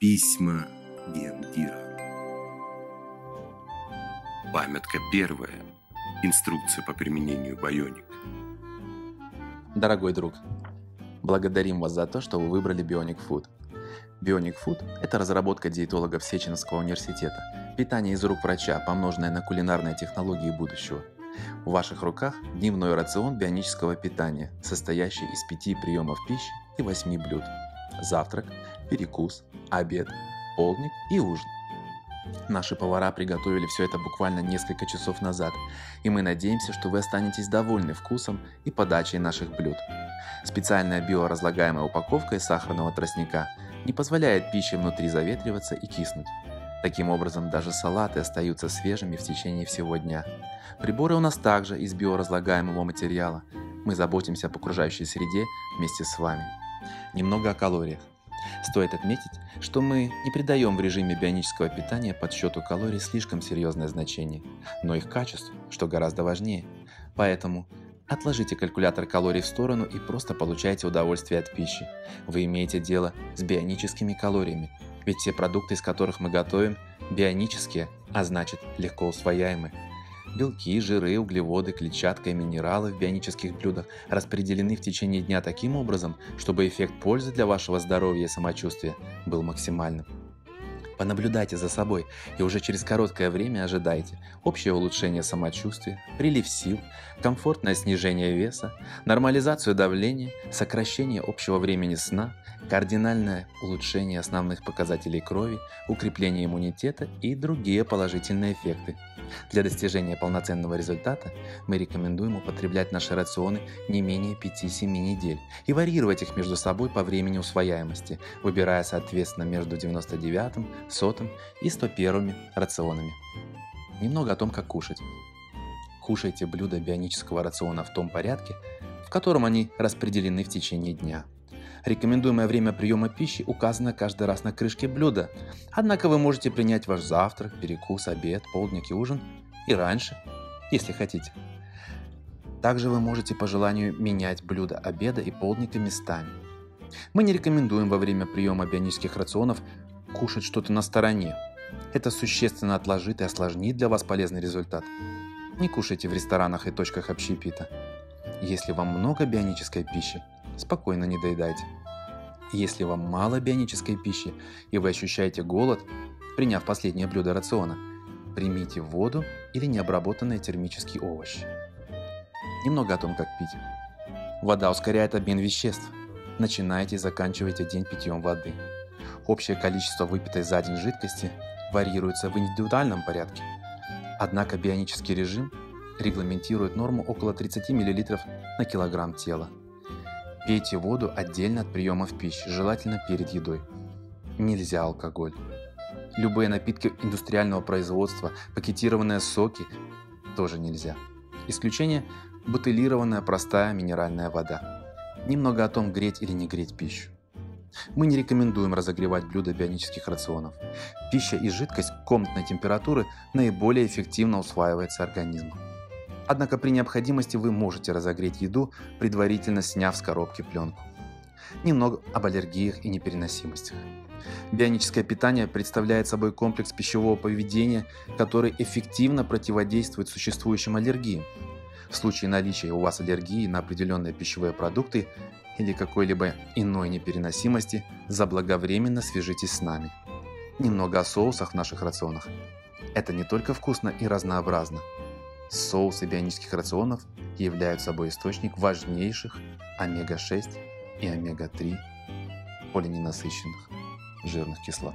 Письма Гендира. Памятка первая. Инструкция по применению Байоник. Дорогой друг, благодарим вас за то, что вы выбрали Bionic Food. Bionic Food – это разработка диетологов Сеченовского университета, питание из рук врача, помноженное на кулинарные технологии будущего. В ваших руках дневной рацион бионического питания, состоящий из пяти приемов пищи и восьми блюд. Завтрак, перекус, обед, полдник и ужин. Наши повара приготовили все это буквально несколько часов назад, и мы надеемся, что вы останетесь довольны вкусом и подачей наших блюд. Специальная биоразлагаемая упаковка из сахарного тростника не позволяет пище внутри заветриваться и киснуть. Таким образом, даже салаты остаются свежими в течение всего дня. Приборы у нас также из биоразлагаемого материала. Мы заботимся об окружающей среде вместе с вами. Немного о калориях. Стоит отметить, что мы не придаем в режиме бионического питания подсчету калорий слишком серьезное значение, но их качество, что гораздо важнее. Поэтому отложите калькулятор калорий в сторону и просто получайте удовольствие от пищи. Вы имеете дело с бионическими калориями, ведь все продукты, из которых мы готовим, бионические, а значит легко усвояемые. Белки, жиры, углеводы, клетчатка и минералы в бионических блюдах распределены в течение дня таким образом, чтобы эффект пользы для вашего здоровья и самочувствия был максимальным. Понаблюдайте за собой и уже через короткое время ожидайте общее улучшение самочувствия, прилив сил, комфортное снижение веса, нормализацию давления, сокращение общего времени сна, кардинальное улучшение основных показателей крови, укрепление иммунитета и другие положительные эффекты. Для достижения полноценного результата мы рекомендуем употреблять наши рационы не менее 5-7 недель и варьировать их между собой по времени усвояемости, выбирая соответственно между 99, 100 и 101 рационами. Немного о том, как кушать. Кушайте блюда бионического рациона в том порядке, в котором они распределены в течение дня – Рекомендуемое время приема пищи указано каждый раз на крышке блюда. Однако вы можете принять ваш завтрак, перекус, обед, полдник и ужин и раньше, если хотите. Также вы можете по желанию менять блюда обеда и полдника местами. Мы не рекомендуем во время приема бионических рационов кушать что-то на стороне. Это существенно отложит и осложнит для вас полезный результат. Не кушайте в ресторанах и точках общепита. Если вам много бионической пищи, спокойно не доедайте. Если вам мало бионической пищи и вы ощущаете голод, приняв последнее блюдо рациона, примите воду или необработанные термические овощи. Немного о том, как пить. Вода ускоряет обмен веществ. Начинайте и заканчивайте день питьем воды. Общее количество выпитой за день жидкости варьируется в индивидуальном порядке. Однако бионический режим регламентирует норму около 30 мл на килограмм тела. Пейте воду отдельно от приемов пищи, желательно перед едой. Нельзя алкоголь. Любые напитки индустриального производства, пакетированные соки тоже нельзя. Исключение – бутылированная простая минеральная вода. Немного о том, греть или не греть пищу. Мы не рекомендуем разогревать блюда бионических рационов. Пища и жидкость комнатной температуры наиболее эффективно усваивается организмом. Однако при необходимости вы можете разогреть еду, предварительно сняв с коробки пленку. Немного об аллергиях и непереносимостях. Бионическое питание представляет собой комплекс пищевого поведения, который эффективно противодействует существующим аллергиям. В случае наличия у вас аллергии на определенные пищевые продукты или какой-либо иной непереносимости, заблаговременно свяжитесь с нами. Немного о соусах в наших рационах. Это не только вкусно и разнообразно, Соусы бионических рационов являются собой источник важнейших омега-6 и омега-3 полиненасыщенных жирных кислот.